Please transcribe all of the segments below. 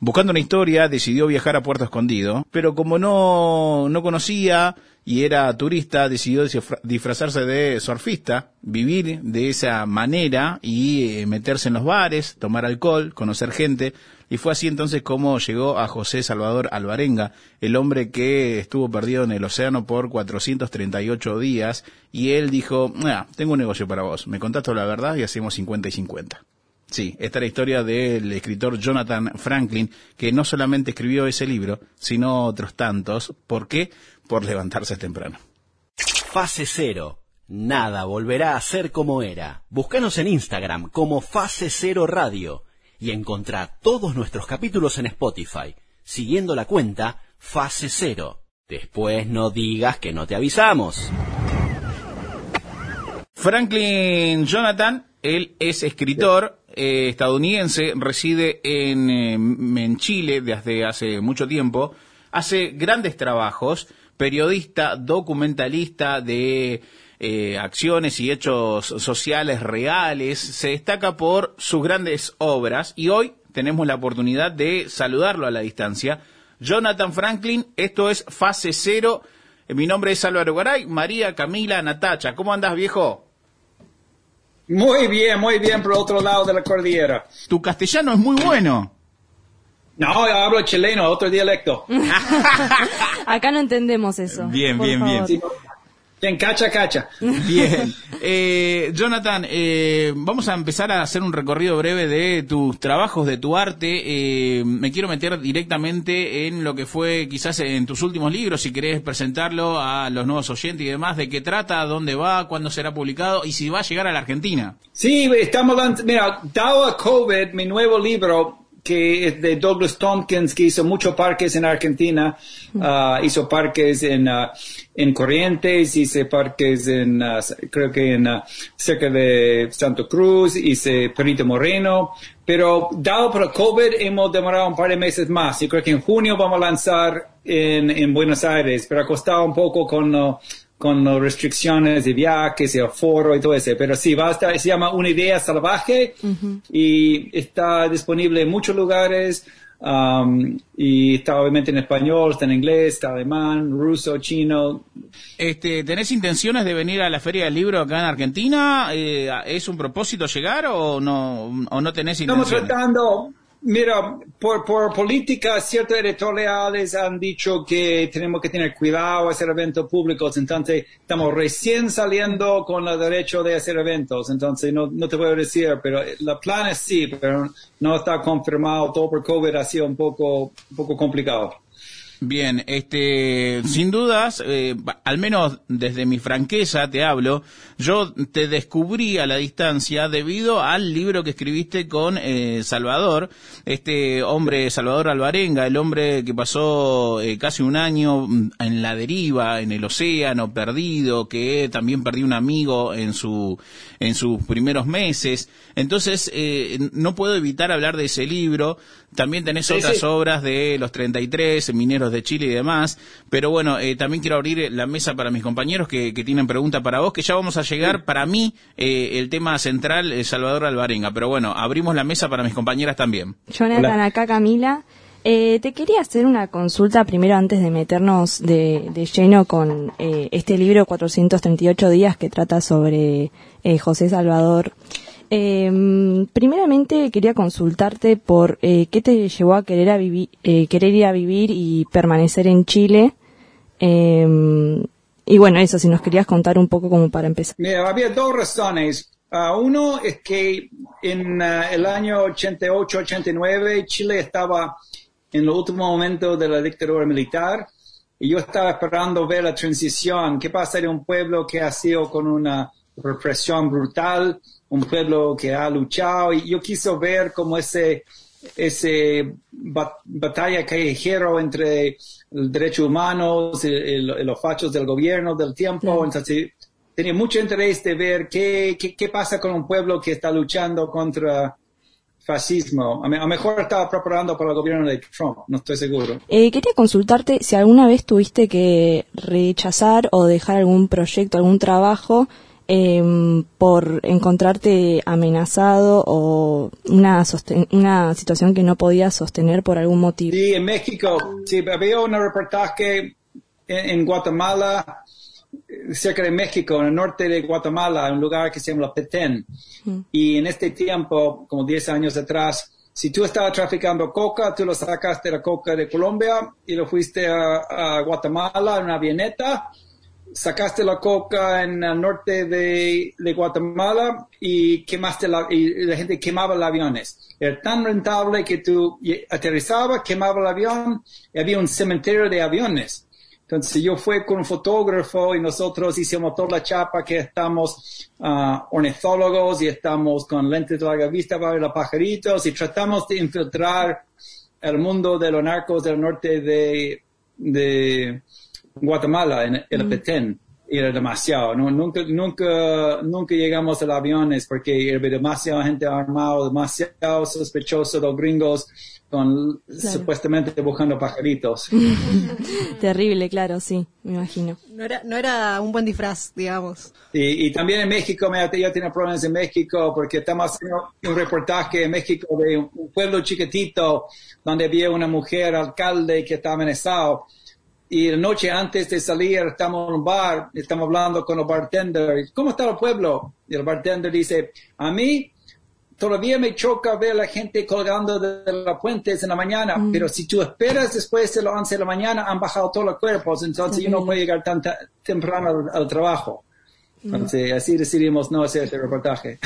Buscando una historia, decidió viajar a Puerto Escondido, pero como no, no conocía y era turista, decidió disfrazarse de surfista, vivir de esa manera y eh, meterse en los bares, tomar alcohol, conocer gente. Y fue así entonces como llegó a José Salvador Alvarenga, el hombre que estuvo perdido en el océano por 438 días. Y él dijo, tengo un negocio para vos, me contaste la verdad y hacemos 50 y 50. Sí, esta es la historia del escritor Jonathan Franklin, que no solamente escribió ese libro, sino otros tantos. ¿Por qué? Por levantarse temprano. Fase cero. Nada volverá a ser como era. Búscanos en Instagram como Fase Cero Radio y encontrá todos nuestros capítulos en Spotify, siguiendo la cuenta Fase Cero. Después no digas que no te avisamos. Franklin Jonathan, él es escritor, eh, estadounidense, reside en, eh, en Chile desde hace mucho tiempo, hace grandes trabajos, periodista, documentalista de eh, acciones y hechos sociales reales, se destaca por sus grandes obras y hoy tenemos la oportunidad de saludarlo a la distancia. Jonathan Franklin, esto es Fase Cero. Mi nombre es Álvaro Garay, María Camila Natacha. ¿Cómo andas, viejo? Muy bien, muy bien por otro lado de la cordillera. Tu castellano es muy bueno. No, hablo chileno, otro dialecto. Acá no entendemos eso. Bien, bien, bien. Bien, cacha, cacha. Bien. Eh, Jonathan, eh, vamos a empezar a hacer un recorrido breve de tus trabajos, de tu arte. Eh, me quiero meter directamente en lo que fue quizás en tus últimos libros, si querés presentarlo a los nuevos oyentes y demás, de qué trata, dónde va, cuándo será publicado y si va a llegar a la Argentina. Sí, estamos, mira, dado a COVID, mi nuevo libro que es de Douglas Tompkins, que hizo muchos parques en Argentina, uh, hizo parques en, uh, en Corrientes, hice parques en, uh, creo que en cerca de Santo Cruz, hice Perito Moreno, pero dado por COVID hemos demorado un par de meses más. Yo creo que en junio vamos a lanzar en, en Buenos Aires, pero ha costado un poco con con las restricciones de viajes y aforo y todo eso. Pero sí, va a estar, se llama Una Idea Salvaje y está disponible en muchos lugares. Um, y está obviamente en español, está en inglés, está alemán, ruso, chino. Este, ¿Tenés intenciones de venir a la Feria del Libro acá en Argentina? Eh, ¿Es un propósito llegar o no, o no tenés intenciones? Estamos tratando, Mira, por, por política, ciertos editoriales han dicho que tenemos que tener cuidado hacer eventos públicos, entonces estamos recién saliendo con el derecho de hacer eventos, entonces no, no te puedo decir, pero la plan es sí, pero no está confirmado, todo por COVID ha sido un poco, un poco complicado. Bien, este, sin dudas, eh, al menos desde mi franqueza te hablo, yo te descubrí a la distancia debido al libro que escribiste con eh, Salvador, este hombre Salvador Alvarenga, el hombre que pasó eh, casi un año en la deriva, en el océano, perdido, que también perdió un amigo en su en sus primeros meses. Entonces, no puedo evitar hablar de ese libro. También tenés otras obras de los 33, Mineros de Chile y demás. Pero bueno, eh, también quiero abrir la mesa para mis compañeros que, tienen pregunta para vos, que ya vamos a llegar, para mí, eh, el tema central, es Salvador Alvarenga. Pero bueno, abrimos la mesa para mis compañeras también. Jonathan, acá Camila. Eh, te quería hacer una consulta primero antes de meternos de, de lleno con este libro 438 días que trata sobre José Salvador. Eh, primeramente quería consultarte por eh, qué te llevó a querer, a vivir, eh, querer ir a vivir y permanecer en Chile. Em, y bueno, eso, si nos querías contar un poco como para empezar. Mira, había dos razones. Uh, uno es que en uh, el año 88-89 Chile estaba en los últimos momentos de la dictadura militar y yo estaba esperando ver la transición. ¿Qué pasa de un pueblo que ha sido con una represión brutal? Un pueblo que ha luchado y yo quiso ver como ese, ese batalla callejero entre derechos humanos y, los fachos del gobierno del tiempo. Entonces, tenía mucho interés de ver qué, qué, pasa con un pueblo que está luchando contra fascismo. A lo mejor estaba preparando para el gobierno de Trump, no estoy seguro. Eh, quería consultarte si alguna vez tuviste que rechazar o dejar algún proyecto, algún trabajo em, por encontrarte amenazado o una, una situación que no podías sostener por algún motivo. Sí, en México, sí, había un reportaje en, Guatemala, cerca de México, en el norte de Guatemala, un lugar que se llama Petén. Mm. Y en este tiempo, como 10 años atrás, si tú estabas traficando coca, tú lo sacaste la coca de Colombia y lo fuiste a, Guatemala en una avioneta, sacaste la coca en el norte de, Guatemala y quemaste la, y la gente quemaba los aviones. Era tan rentable que tú aterrizabas, quemaba el avión y había un cementerio de aviones. Entonces yo fui con un fotógrafo y nosotros hicimos toda la chapa que estamos uh, ornitólogos y estamos con lentes de larga vista para ver los pajaritos y tratamos de infiltrar el mundo de los narcos del norte de, de Guatemala, en el mm. Petén. Y era demasiado, nunca, nunca, nunca llegamos a los aviones porque había demasiada gente armada, demasiado sospechoso los gringos con supuestamente buscando pajaritos. Terrible, claro, sí, me imagino. No era, no era un buen disfraz, digamos. Y, y también en México, me, yo tenía problemas en México porque estamos haciendo un reportaje en México de un pueblo chiquitito donde había una mujer alcalde que estaba amenazado. Y la noche antes de salir, estamos en un bar, estamos hablando con el bartender. ¿Cómo está el pueblo? Y el bartender dice, a mí todavía me choca ver a la gente colgando de las puentes en la mañana, mm. pero si tú esperas después de las 11 de la mañana, han bajado todos los cuerpos, entonces yo no puedo llegar tan temprano al, trabajo. Entonces, así decidimos no hacer este reportaje.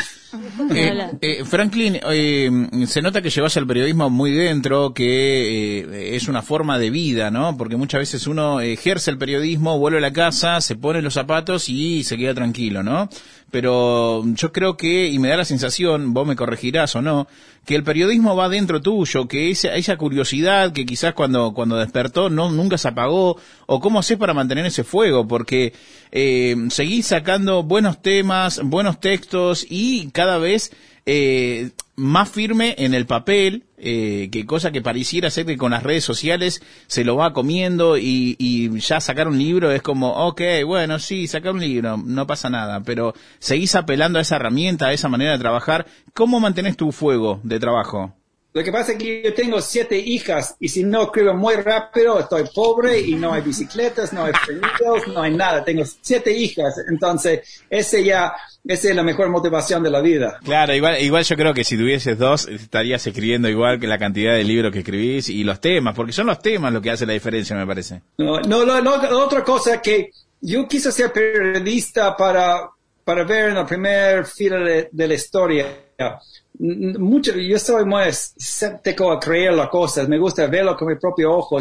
Eh, eh, Franklin, eh, se nota que llevas el periodismo muy dentro, que es una forma de vida, ¿no? Porque muchas veces uno ejerce el periodismo, vuelve a la casa, se pone los zapatos y se queda tranquilo, ¿no? Pero yo creo que, y me da la sensación, vos me corregirás o no, que el periodismo va dentro tuyo, que esa, esa curiosidad que quizás cuando, cuando despertó no, nunca se apagó, o cómo haces para mantener ese fuego, porque eh, seguís sacando buenos temas, buenos textos y cada vez eh, más firme en el papel, eh, que cosa que pareciera ser que con las redes sociales se lo va comiendo y, y, ya sacar un libro es como, ok, bueno, sí, sacar un libro, no pasa nada, pero seguís apelando a esa herramienta, a esa manera de trabajar. ¿Cómo mantenés tu fuego de trabajo? Lo que pasa es que yo tengo siete hijas y si no escribo muy rápido estoy pobre y no hay bicicletas, no hay pedidos, no hay nada. Tengo siete hijas, entonces ese ya, esa es la mejor motivación de la vida. Claro, igual, igual yo creo que si tuvieses dos estarías escribiendo igual que la cantidad de libros que escribís y los temas, porque son los temas lo que hace la diferencia, me parece. No, no, no, otra cosa que yo quise ser periodista para, para ver en la primera fila de, de la historia mucho, yo soy muy escéptico a creer las cosas, me gusta verlo con mi propio ojo,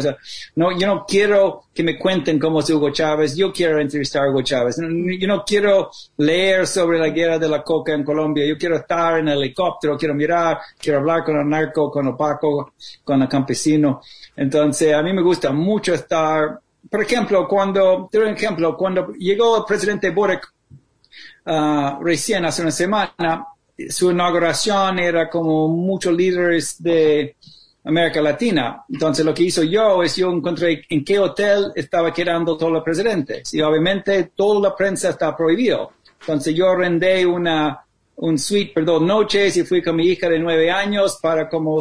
no, yo no quiero que me cuenten cómo es Hugo Chávez, yo quiero entrevistar a Hugo Chávez, yo no quiero leer sobre la guerra de la coca en Colombia, yo quiero estar en el helicóptero, quiero mirar, quiero hablar con el narco, con el paco, con el campesino, entonces a mí me gusta mucho estar, por ejemplo, cuando, te ejemplo, cuando llegó el presidente Boric uh, recién hace una semana, su inauguración era como muchos líderes de América Latina. Entonces lo que hizo yo es yo encontré en qué hotel estaba quedando todos los presidentes y obviamente toda la prensa está prohibido. Entonces yo rendé una, un suite por dos noches y fui con mi hija de nueve años para como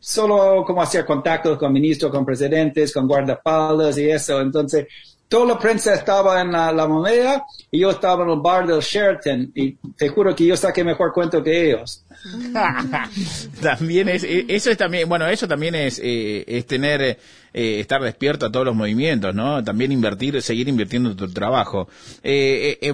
solo como hacer contactos con ministros, con presidentes, con guardaespaldas y eso. Entonces toda la prensa estaba en la, moneda y yo estaba en el bar del Sheraton y te juro que yo saqué mejor cuento que ellos. también es, eh, eso es también, bueno, eso también es, eh, es tener, eh, estar despierto a todos los movimientos, ¿no? También invertir, seguir invirtiendo en tu trabajo.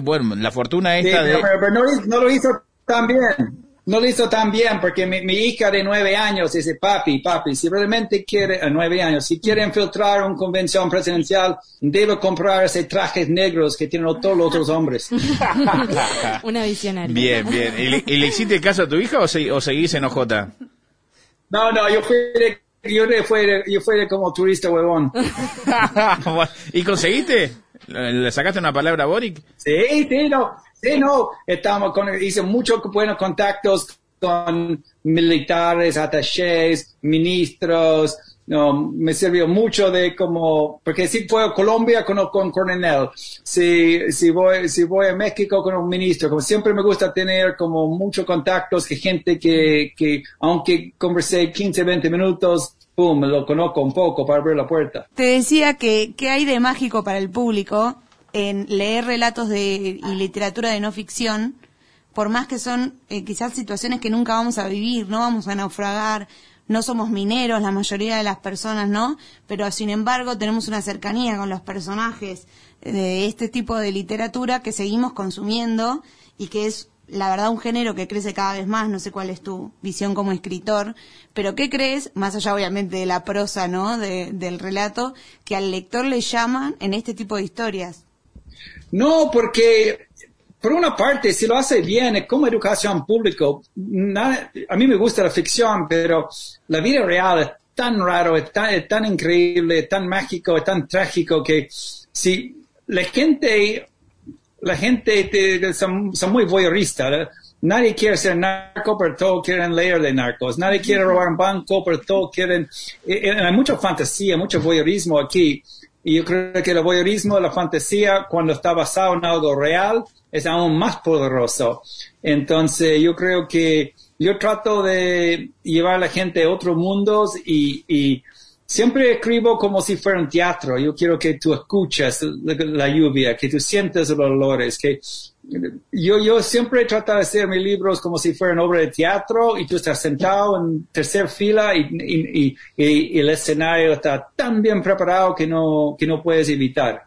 bueno, la fortuna esta de... Pero, no, no, lo hizo tan bien no lo hizo tan bien porque mi, hija de nueve años dice, papi, papi, si realmente quiere, a nueve años, si quiere infiltrar una convención presidencial, debe comprar ese trajes negros que tienen todos los otros hombres. Una visionaria. Bien, bien. ¿Y le, hiciste caso a tu hija o, seguís en OJ? No, no, yo fui de, yo fui yo fui como turista huevón. ¿Y conseguiste? ¿Le sacaste una palabra a Boric? Sí, sí, no. Sí, no, estamos con, hice muchos buenos contactos con militares, attachés, ministros, no, me sirvió mucho de como, porque si fue a Colombia con, con coronel, si, si voy, si voy a México con un ministro, como siempre me gusta tener como muchos contactos que gente que, que aunque conversé 15, 20 minutos, pum, lo conozco un poco para abrir la puerta. Te decía que, ¿qué hay de mágico para el público en leer relatos de, y literatura de no ficción? Por más que son eh, quizás situaciones que nunca vamos a vivir, no vamos a naufragar, no somos mineros, la mayoría de las personas no, pero sin embargo tenemos una cercanía con los personajes de este tipo de literatura que seguimos consumiendo y que es la verdad un género que crece cada vez más, no sé cuál es tu visión como escritor, pero ¿qué crees, más allá obviamente de la prosa, ¿no? del relato, que al lector le llaman en este tipo de historias? No, porque por una parte, si lo hace bien, como educación pública, a mí me gusta la ficción, pero la vida real es tan raro, es tan, increíble, es tan mágico, es tan trágico que si la gente, la gente son, muy voyeuristas, Nadie quiere ser narco, pero todos quieren leer de narcos. Nadie quiere robar un banco, pero todos quieren... Eh, eh, hay mucha fantasía, mucho voyeurismo aquí. Y yo creo que el voyeurismo, la fantasía, cuando está basado en algo real, es aún más poderoso. Entonces, yo creo que yo trato de llevar a la gente a otros mundos y, y siempre escribo como si fuera un teatro. Yo quiero que tú escuches la, lluvia, que tú sientes los olores, que yo, yo siempre trato de hacer mis libros como si fueran obra de teatro y tú estás sentado en tercera fila y, el escenario está tan bien preparado que no, que no puedes evitar.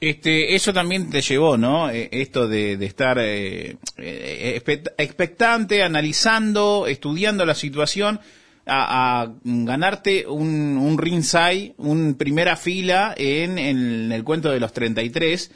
Este, eso también te llevó, ¿no? Eh, esto de, estar eh, eh, expectante, analizando, estudiando la situación, a, a ganarte un, un ringside, un primera fila en, en el cuento de los 33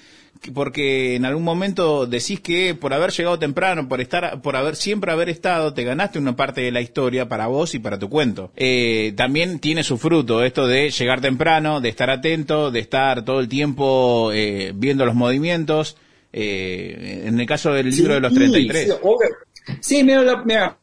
porque en algún momento decís que por haber llegado temprano, por estar, por haber siempre haber estado, te ganaste una parte de la historia para vos y para tu cuento. Eh, también tiene su fruto esto de llegar temprano, de estar atento, de estar todo el tiempo eh, viendo los movimientos. Eh, en el caso del libro de los 33. Sí, sí mira, mira,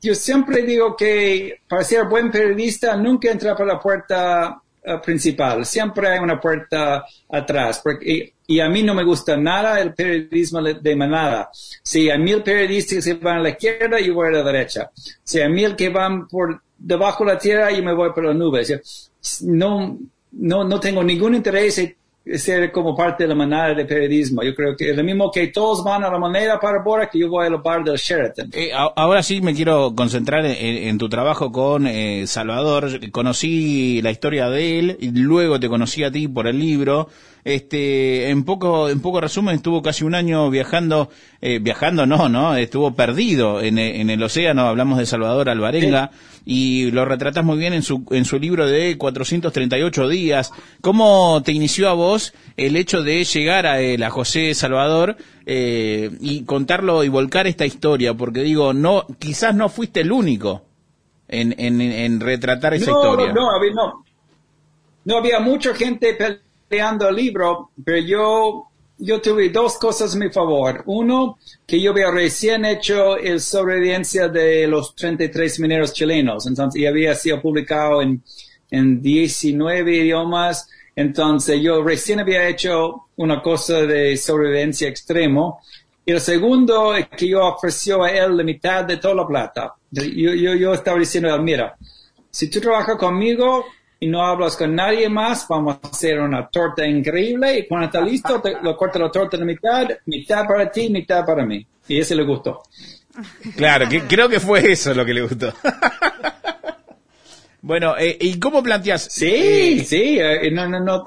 yo siempre digo que para ser buen periodista nunca entra por la puerta principal, siempre hay una puerta atrás, porque y a mí no me gusta nada el periodismo de manada. Si hay mil periodistas que van a la izquierda, yo voy a la derecha. Si hay mil que van por debajo de la tierra, yo me voy por las nubes. No, no, no tengo ningún interés ser como parte de la manada de periodismo. Yo creo que es lo mismo que todos van a la manera para Bora que yo voy al bar del Sheraton. Eh, ahora sí me quiero concentrar en, tu trabajo con eh, Salvador. Conocí la historia de él y luego te conocí a ti por el libro. Este, en poco, en poco resumen, estuvo casi un año viajando, eh, viajando no, no, estuvo perdido en, en, el océano, hablamos de Salvador Alvarenga, y lo retratas muy bien en su, en su libro de 438 días. ¿Cómo te inició a vos el hecho de llegar a, eh, a José Salvador eh, y contarlo y volcar esta historia? Porque digo, no, quizás no fuiste el único en, en, en retratar esa historia. No, no, no, no había mucha gente creando el libro, pero yo, yo tuve dos cosas a mi favor. Uno, que yo había recién hecho el sobrevivencia de los 33 mineros chilenos, entonces, y había sido publicado en, en 19 idiomas. Entonces yo recién había hecho una cosa de sobrevivencia extremo. Y el segundo es que yo ofreció a él la mitad de toda la plata. Yo, yo, yo estaba diciendo mira, si tú trabajas conmigo, y no hablas con nadie más, vamos a hacer una torta increíble y cuando está listo, te, lo corta la torta en la mitad, mitad para ti, mitad para mí. Y ese le gustó. Claro, que, creo que fue eso lo que le gustó. bueno, eh, ¿y cómo planteas? Sí, eh, sí, eh, no, no, no.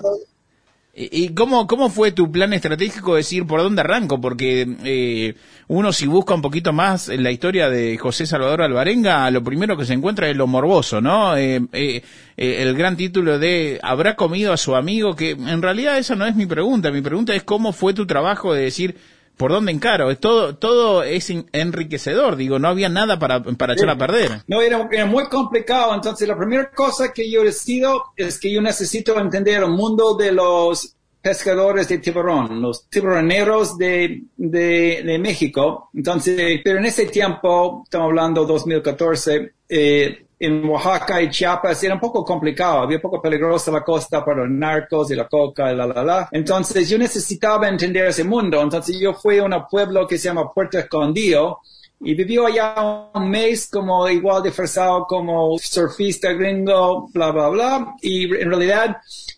¿Y cómo, cómo fue tu plan estratégico de decir por dónde arranco? Porque eh, uno si busca un poquito más en la historia de José Salvador Alvarenga, lo primero que se encuentra es lo morboso, ¿no? Eh, eh, eh, el gran título de ¿Habrá comido a su amigo? Que en realidad esa no es mi pregunta. Mi pregunta es cómo fue tu trabajo de decir por dónde encaro. Todo, todo es enriquecedor, digo, no había nada para, para echar a perder. No, era, era, muy complicado. Entonces, la primera cosa que yo decido es que yo necesito entender el mundo de los pescadores de tiburón, los tiburoneros de, de, de México. Entonces, pero en ese tiempo, estamos hablando 2014, eh, en Oaxaca y Chiapas era un poco complicado, había un poco peligrosa la costa para los narcos y la coca y la la la. Entonces yo necesitaba entender ese mundo, entonces yo fui a un pueblo que se llama Puerto Escondido y vivió allá un mes como igual disfrazado como surfista gringo, bla, bla, bla, y en realidad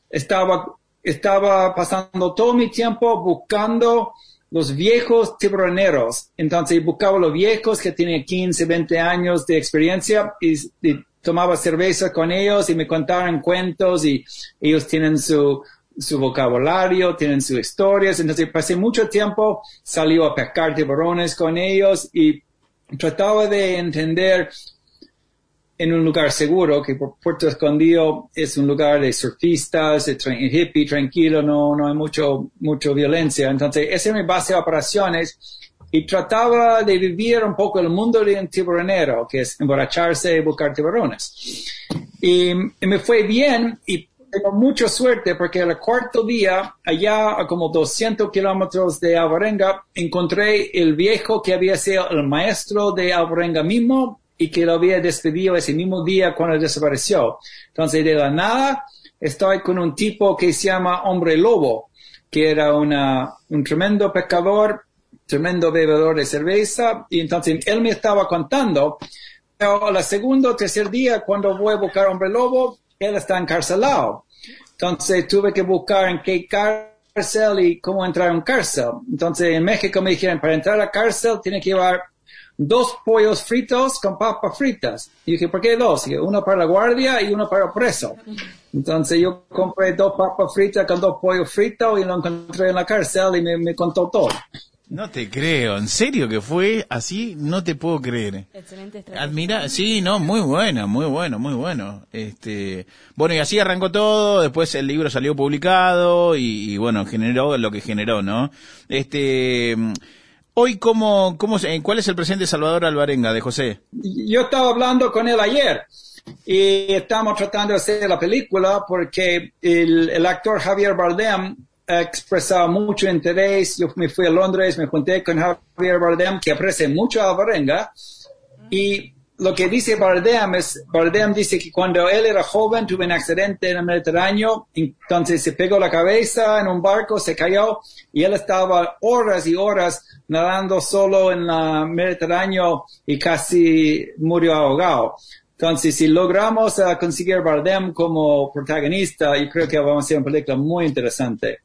estaba, estaba pasando todo mi tiempo buscando los viejos tiburoneros. Entonces buscaba los viejos que tienen 15, 20 años de experiencia y, y tomaba cerveza con ellos y me contaban cuentos y ellos tienen su, su vocabulario, tienen sus historias. Entonces pasé mucho tiempo, salió a pescar tiburones con ellos y trataba de entender en un lugar seguro, que Puerto Escondido es un lugar de surfistas, de hippie, tranquilo, no, no hay mucho, mucho violencia. Entonces, esa era mi base de operaciones y trataba de vivir un poco el mundo de un tiburonero, que es emborracharse y buscar tiburones. Y, y me fue bien y tengo mucha suerte porque el cuarto día, allá a como 200 kilómetros de Alvarenga, encontré el viejo que había sido el maestro de Alvarenga mismo y que lo había despedido ese mismo día cuando desapareció. Entonces, de la nada, estoy con un tipo que se llama Hombre Lobo, que era una, un tremendo pescador, tremendo bebedor de cerveza, y entonces él me estaba contando, pero al segundo o tercer día, cuando voy a buscar Hombre Lobo, él está encarcelado. Entonces tuve que buscar en qué cárcel y cómo entrar en cárcel. Entonces en México me dijeron, para entrar a cárcel tiene que llevar dos pollos fritos con papas fritas. Y dije, ¿por qué dos? Y dije, uno para la guardia y uno para el preso. Entonces yo compré dos papas fritas con dos pollos fritos y lo encontré en la cárcel y me, me contó todo. No te creo, en serio que fue así, no te puedo creer. Excelente estrategia. Admira, sí, no, muy buena, muy bueno, muy bueno. Este, bueno, y así arrancó todo, después el libro salió publicado y, y bueno, generó lo que generó, ¿no? Este, hoy cómo, cómo, cuál es el presente Salvador Alvarenga de José? yo estaba hablando con él ayer y estamos tratando de hacer la película porque el, el actor Javier Bardem ha expresado mucho interés. Yo me fui a Londres, me junté con Javier Bardem, que aprecia mucho a Alvarenga. Y lo que dice Bardem es, Bardem dice que cuando él era joven tuvo un accidente en el Mediterráneo, entonces se pegó la cabeza en un barco, se cayó y él estaba horas y horas nadando solo en el Mediterráneo y casi murió ahogado. Entonces, si logramos eh, conseguir Bardem como protagonista, yo creo que vamos a hacer una película muy interesante.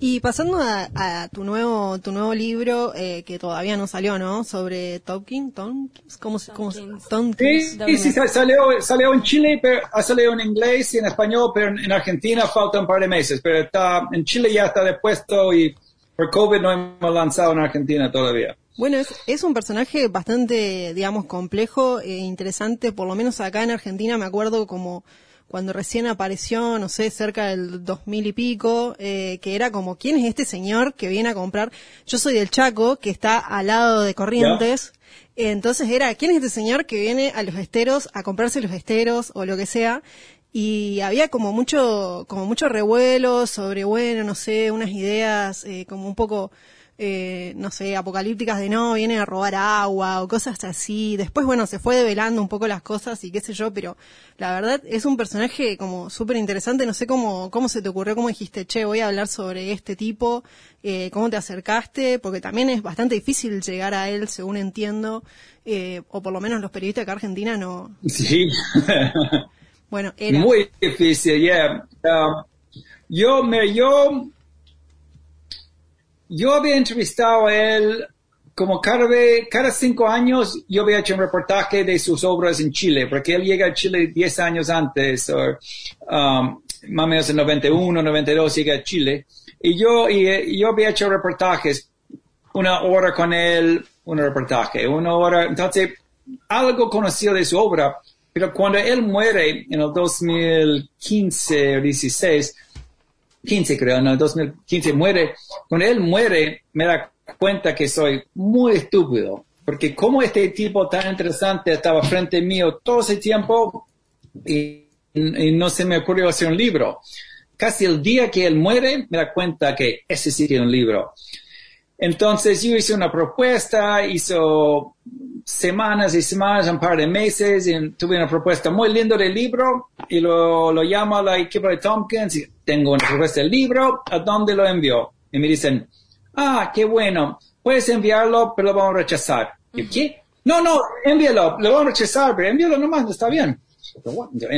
Y pasando a, a tu nuevo tu nuevo libro eh, que todavía no salió, ¿no? Sobre Tolkien, Tompkins, ¿cómo se cómo Tompkins. Sí, sí, sí, sa- salió, salió en Chile, pero ha salido en inglés y en español, pero en, en Argentina falta un par de meses. Pero está, en Chile ya está depuesto y por COVID no hemos lanzado en Argentina todavía. Bueno, es, es un personaje bastante, digamos, complejo e interesante, por lo menos acá en Argentina me acuerdo como cuando recién apareció, no sé, cerca del 2000 y pico, eh, que era como, ¿quién es este señor que viene a comprar? Yo soy del Chaco, que está al lado de Corrientes, entonces era, ¿quién es este señor que viene a los esteros a comprarse los esteros o lo que sea? Y había como mucho, como mucho revuelo sobre, bueno, no sé, unas ideas eh, como un poco eh, no sé, apocalípticas de no, vienen a robar agua o cosas así. Después, bueno, se fue develando un poco las cosas y qué sé yo, pero la verdad es un personaje como súper interesante. No sé cómo, cómo se te ocurrió, cómo dijiste, che, voy a hablar sobre este tipo, eh, cómo te acercaste, porque también es bastante difícil llegar a él, según entiendo, eh, o por lo menos los periodistas de acá Argentina no. Sí. Bueno, era. Muy difícil, yeah. Um, yo, me, yo, yo había entrevistado a él como cada, vez, cada cinco años, yo había hecho un reportaje de sus obras en Chile, porque él llega a Chile 10 años antes, o, um, más o menos en 91, 92 llega a Chile. Y yo, y, y yo había hecho reportajes, una hora con él, un reportaje, una hora, entonces, algo conocido de su obra, pero cuando él muere en el 2015 o 16, 15 creo, no, 2015 muere, cuando él muere me da cuenta que soy muy estúpido, porque como este tipo tan interesante estaba frente mío todo ese tiempo y, y no se me ocurrió hacer un libro. casi el día que él muere, me da cuenta que ese sí un libro. Entonces yo hice una propuesta, hizo semanas y semanas, un par de meses, y tuve una propuesta muy linda del libro y lo, lo llamo a la equipo de Tompkins y tengo una propuesta del libro, ¿a dónde lo envió? Y me dicen, ah, qué bueno, puedes enviarlo, pero lo vamos a rechazar. ¿Y qué? No, no, envíalo, lo vamos a rechazar, pero envíalo nomás, está bien.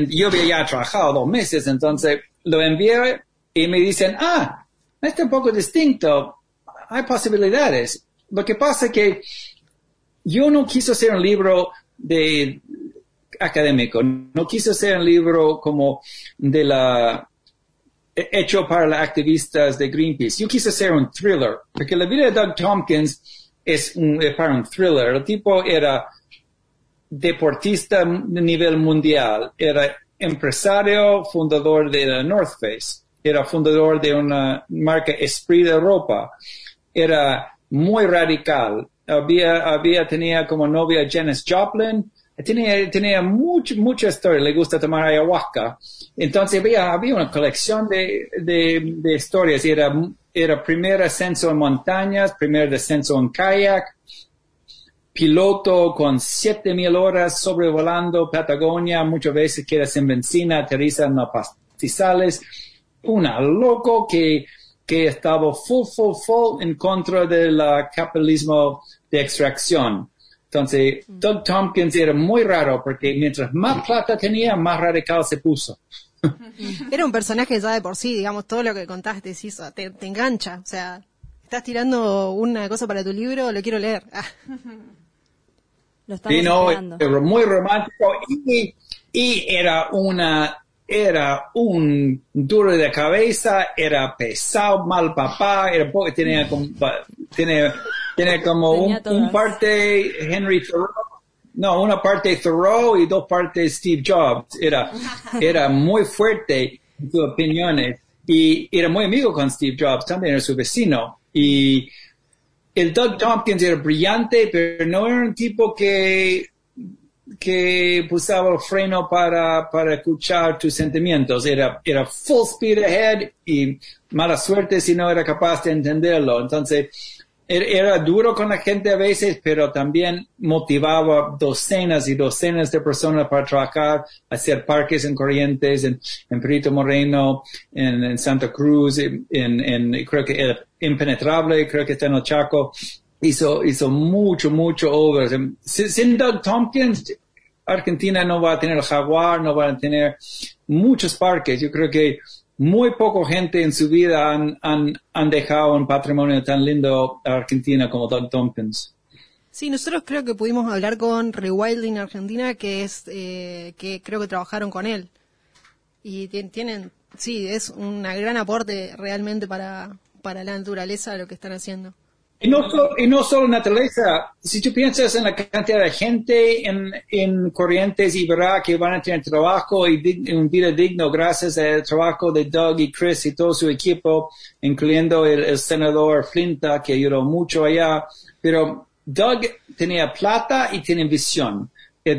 Yo había ya trabajado dos meses, entonces lo envié y me dicen, ah, este es un poco distinto, hay posibilidades. Lo que pasa es que yo no quise hacer un libro de académico, no quise hacer un libro como de la hecho para los activistas de Greenpeace. Yo quise hacer un thriller, porque la vida de Doug Tompkins es, un, para un thriller. El tipo era deportista de nivel mundial, era empresario, fundador de la North Face, era fundador de una marca Esprit de ropa, era muy radical, había, había, tenía como novia Janis Joplin, tenía, tenía mucha, mucha historia, le gusta tomar ayahuasca. Entonces había, había una colección de, de, de historias, era, era primer ascenso en montañas, primer descenso en kayak, piloto con 7000 horas sobrevolando Patagonia, muchas veces queda sin benzina, aterriza en los pastizales. Una loco que, que estaba full, full, full en contra del capitalismo de extracción. Entonces, Doug Tompkins era muy raro porque mientras más plata tenía, más radical se puso. Era un personaje ya de por sí, digamos, todo lo que contaste, te, te engancha. O sea, estás tirando una cosa para tu libro, lo quiero leer. Ah. Lo sí, no, era muy romántico y, y era una era un duro de cabeza, era pesado, mal papá, era tenía como, tenía, tenía como un, un, parte Henry Thoreau, no, una parte Thoreau y dos partes Steve Jobs. Era, era muy fuerte en sus opiniones y era muy amigo con Steve Jobs, también era su vecino. Y el Doug Tompkins era brillante, pero no era un tipo que, que pusaba el freno para, para escuchar tus sentimientos. Era, era full speed ahead y mala suerte si no era capaz de entenderlo. Entonces, era duro con la gente a veces, pero también motivaba docenas y docenas de personas para trabajar, hacer parques en Corrientes, en, en Perito Moreno, en, Santa Cruz, en, en, creo que era impenetrable, creo que está en el Chaco. Hizo, hizo mucho, mucho obras. Sin Doug Tompkins, Argentina no va a tener Jaguar, no va a tener muchos parques. Yo creo que muy poca gente en su vida han dejado un patrimonio tan lindo a Argentina como Doug Tompkins. Sí, nosotros creo que pudimos hablar con Rewilding Argentina, que es eh, que creo que trabajaron con él y tienen, sí, es un gran aporte realmente para para la naturaleza lo que están haciendo. Y no, solo, y no solo naturaleza, si tú piensas en la cantidad de gente en, en Corrientes y Verá que van a tener trabajo y un vida digno gracias al trabajo de Doug y Chris y todo su equipo, incluyendo el, el senador Flinta que ayudó mucho allá, pero Doug tenía plata y tiene visión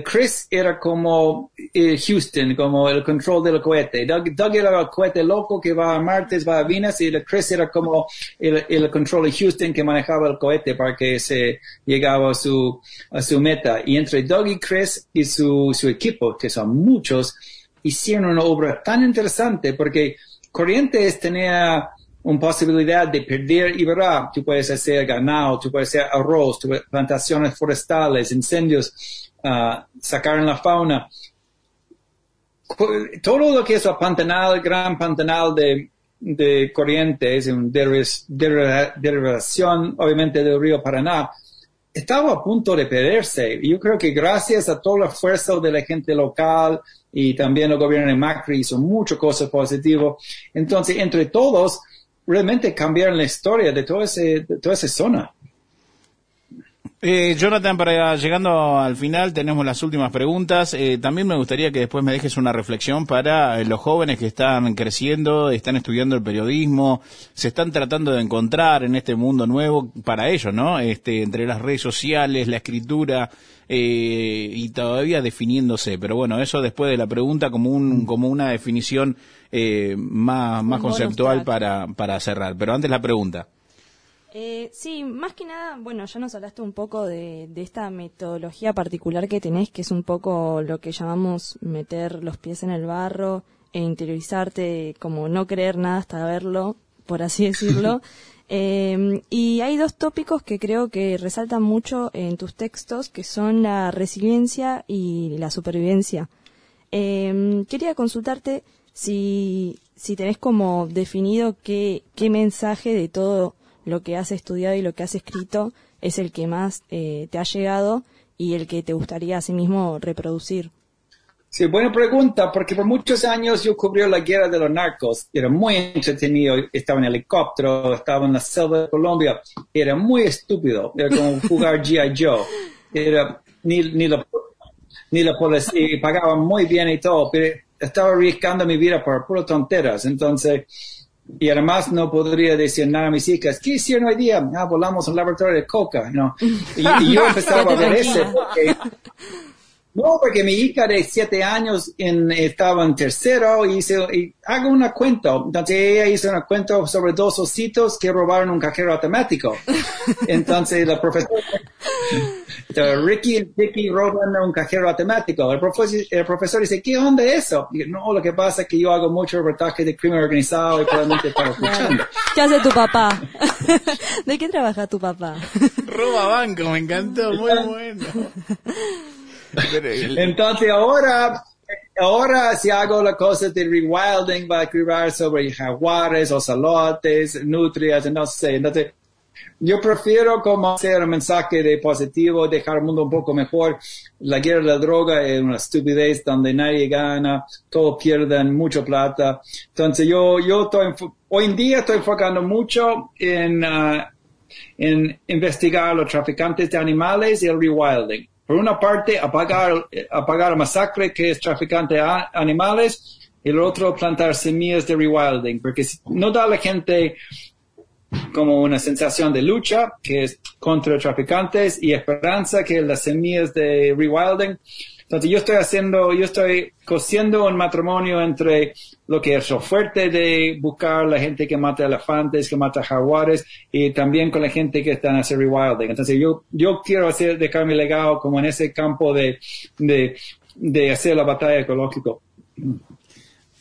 Chris era como eh, Houston, como el control del cohete. Doug, era el cohete loco que va a Marte, va a Venus, y Chris era como el, control de Houston que manejaba el cohete para que se llegaba a su, a su meta. Y entre Doug y Chris y su, su equipo, que son muchos, hicieron una obra tan interesante porque Corrientes tenía una posibilidad de perder y verá, tú puedes hacer ganado, tú puedes hacer arroz, plantaciones forestales, incendios, sacar en la fauna. Todo lo que es el pantanal, el gran pantanal de, de Corrientes, una derivación obviamente del río Paraná, estaba a punto de perderse. Yo creo que gracias a todo el esfuerzo de la gente local y también el gobierno de Macri hizo muchas cosas positivas. Entonces, entre todos, realmente cambiaron la historia de, ese, de toda esa zona. Eh, Jonathan, para llegando al final tenemos las últimas preguntas. Eh, también me gustaría que después me dejes una reflexión para eh, los jóvenes que están creciendo, están estudiando el periodismo, se están tratando de encontrar en este mundo nuevo para ellos, ¿no? Este, entre las redes sociales, la escritura eh, y todavía definiéndose. Pero bueno, eso después de la pregunta como un como una definición eh, más más conceptual para para cerrar. Pero antes la pregunta. Eh, sí, más que nada, bueno, ya nos hablaste un poco de, de esta metodología particular que tenés, que es un poco lo que llamamos meter los pies en el barro e interiorizarte, como no creer nada hasta verlo, por así decirlo. Eh, y hay dos tópicos que creo que resaltan mucho en tus textos, que son la resiliencia y la supervivencia. Eh, quería consultarte si, si tenés como definido qué, qué mensaje de todo lo que has estudiado y lo que has escrito es el que más eh, te ha llegado y el que te gustaría asimismo reproducir. Sí, buena pregunta, porque por muchos años yo cubrí la guerra de los narcos. Era muy entretenido. Estaba en helicóptero, estaba en la selva de Colombia. Era muy estúpido. Era como jugar G.I. Joe. Era, ni, ni, la, ni la policía y pagaban muy bien y todo, pero estaba arriesgando mi vida por puras tonteras. Entonces, y además no podría decir nada a mis hijas. ¿Qué hicieron hoy día? Ah, volamos a un laboratorio de coca. No. Y, y yo empezaba a ver eso porque no, porque mi hija de siete años en, estaba en tercero y, hice, y hago una cuenta. Entonces ella hizo una cuenta sobre dos ositos que robaron un cajero automático. Entonces la profesora, entonces, Ricky y Vicky roban un cajero automático. El profesor, el profesor dice, ¿qué onda eso? Y, no, lo que pasa es que yo hago mucho reportaje de crimen organizado y probablemente estaba escuchando. ¿Qué hace tu papá? ¿De qué trabaja tu papá? Roba banco, me encantó, muy bueno. Entonces ahora, ahora si hago la cosa de rewilding, va a escribir sobre jaguares, ocelotes, nutrias, no sé. Entonces, yo prefiero como hacer un mensaje de positivo, dejar el mundo un poco mejor. La guerra de la droga es una estupidez donde nadie gana, todos pierden mucha plata. Entonces yo, yo estoy, hoy en día estoy enfocando mucho en, ah, en investigar los traficantes de animales y el rewilding. Por una parte, apagar, apagar masacre que es traficante de animales y el otro, plantar semillas de rewilding, porque no da a la gente como una sensación de lucha, que es contra traficantes, y esperanza, que las semillas de rewilding. Entonces yo estoy haciendo, yo estoy cosiendo un matrimonio entre lo que es lo fuerte de buscar la gente que mata elefantes, que mata jaguares, y también con la gente que está en hacer rewilding. Entonces yo, yo quiero hacer, dejar mi legado como en ese campo de, de, de hacer la batalla ecológica.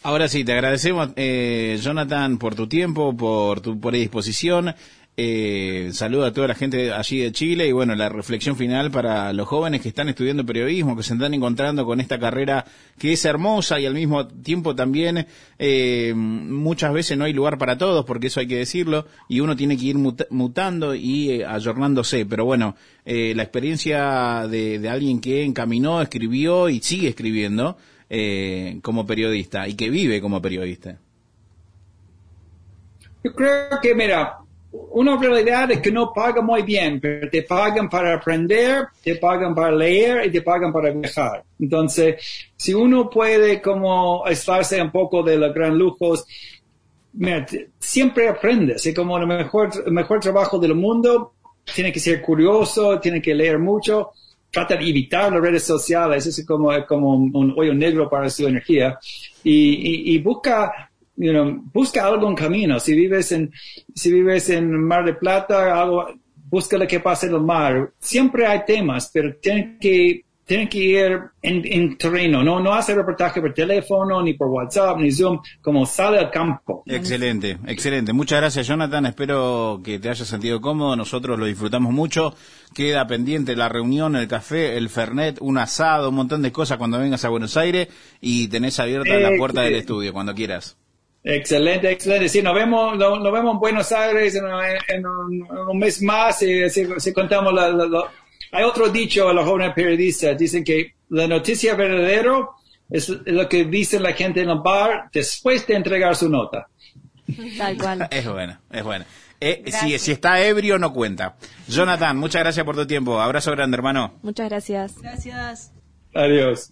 Ahora sí, te agradecemos, eh, Jonathan, por tu tiempo, por tu predisposición. Eh, saludo a toda la gente allí de Chile y bueno, la reflexión final para los jóvenes que están estudiando periodismo, que se están encontrando con esta carrera que es hermosa y al mismo tiempo también eh, muchas veces no hay lugar para todos, porque eso hay que decirlo, y uno tiene que ir muta- mutando y eh, ayornándose. Pero bueno, eh, la experiencia de, de alguien que encaminó, escribió y sigue escribiendo como periodista y que vive como periodista. Yo creo que, mira, una realidad es que no pagan muy bien, pero te pagan para aprender, te pagan para leer y te pagan para viajar. Entonces, si uno puede como aislarse un poco de los gran lujos, mira, siempre aprendes. Es como el mejor, el mejor trabajo del mundo. Tiene que ser curioso, tiene que leer mucho. Trata de evitar las redes sociales. Eso es como, como un hoyo negro para su energía. Y, y, y busca, you know, busca algún camino. Si vives en, si vives en Mar de Plata, algo, busca lo que pasa en el mar. Siempre hay temas, pero tienen que, tienen que ir en, en terreno. No, no hacer reportaje por teléfono, ni por WhatsApp, ni Zoom, como sale al campo. Excelente, excelente. Muchas gracias, Jonathan. Espero que te hayas sentido cómodo. Nosotros lo disfrutamos mucho. Queda pendiente la reunión, el café, el Fernet, un asado, un montón de cosas cuando vengas a Buenos Aires y tenés abierta la puerta del Excelente. estudio cuando quieras. Excelente, excelente. Sí, nos vemos, lo- nos, vemos en Buenos Aires en, en un, en un mes más y si, si contamos la, la- la- Hay otro dicho a los jóvenes periodistas, dicen que la noticia verdadera es lo que dice la gente en el bar después de entregar su nota. Tal cual. Es bueno, es bueno. Eh, si, si está ebrio, no cuenta. Jonathan, muchas gracias por tu tiempo. Abrazo grande, hermano. Muchas gracias. Gracias. Adiós.